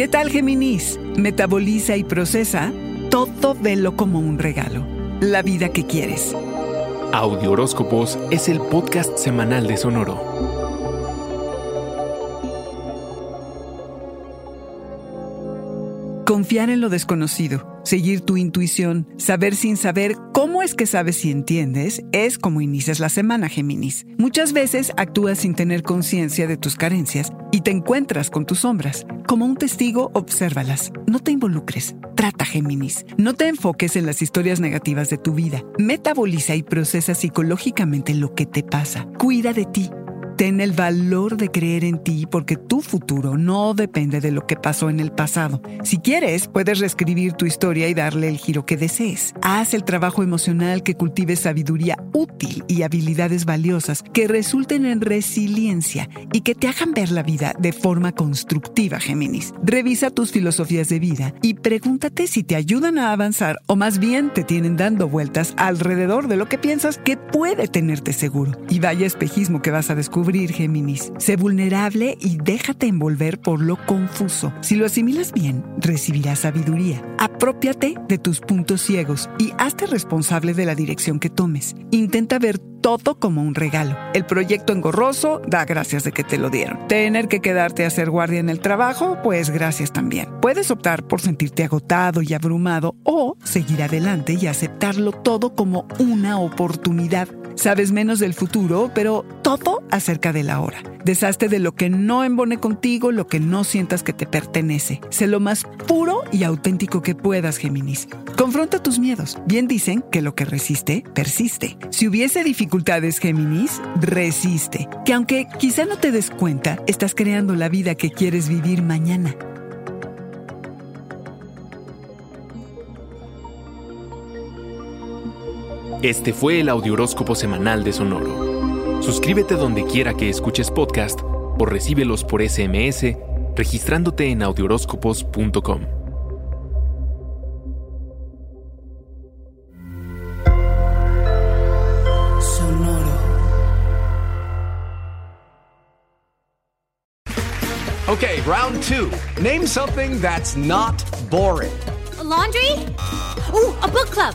¿Qué tal Géminis? Metaboliza y procesa todo velo como un regalo. La vida que quieres. Audio Horóscopos es el podcast semanal de Sonoro. Confiar en lo desconocido, seguir tu intuición, saber sin saber cómo es que sabes si entiendes, es como inicias la semana, Géminis. Muchas veces actúas sin tener conciencia de tus carencias te encuentras con tus sombras. Como un testigo, obsérvalas. No te involucres. Trata, Géminis. No te enfoques en las historias negativas de tu vida. Metaboliza y procesa psicológicamente lo que te pasa. Cuida de ti Ten el valor de creer en ti porque tu futuro no depende de lo que pasó en el pasado. Si quieres, puedes reescribir tu historia y darle el giro que desees. Haz el trabajo emocional que cultive sabiduría útil y habilidades valiosas que resulten en resiliencia y que te hagan ver la vida de forma constructiva, Géminis. Revisa tus filosofías de vida y pregúntate si te ayudan a avanzar o más bien te tienen dando vueltas alrededor de lo que piensas que puede tenerte seguro. Y vaya espejismo que vas a descubrir Géminis. Sé vulnerable y déjate envolver por lo confuso. Si lo asimilas bien, recibirás sabiduría. Apropiate de tus puntos ciegos y hazte responsable de la dirección que tomes. Intenta ver todo como un regalo. El proyecto engorroso, da gracias de que te lo dieron. Tener que quedarte a hacer guardia en el trabajo, pues gracias también. Puedes optar por sentirte agotado y abrumado o seguir adelante y aceptarlo todo como una oportunidad Sabes menos del futuro, pero todo acerca de la hora. Deshazte de lo que no embone contigo, lo que no sientas que te pertenece. Sé lo más puro y auténtico que puedas, Géminis. Confronta tus miedos. Bien dicen que lo que resiste, persiste. Si hubiese dificultades, Géminis, resiste. Que aunque quizá no te des cuenta, estás creando la vida que quieres vivir mañana. Este fue el Audioróscopo Semanal de Sonoro. Suscríbete donde quiera que escuches podcast o recíbelos por SMS registrándote en audioróscopos.com. Sonoro. Okay, round two. Name something that's not boring. laundry? Ooh, a book club.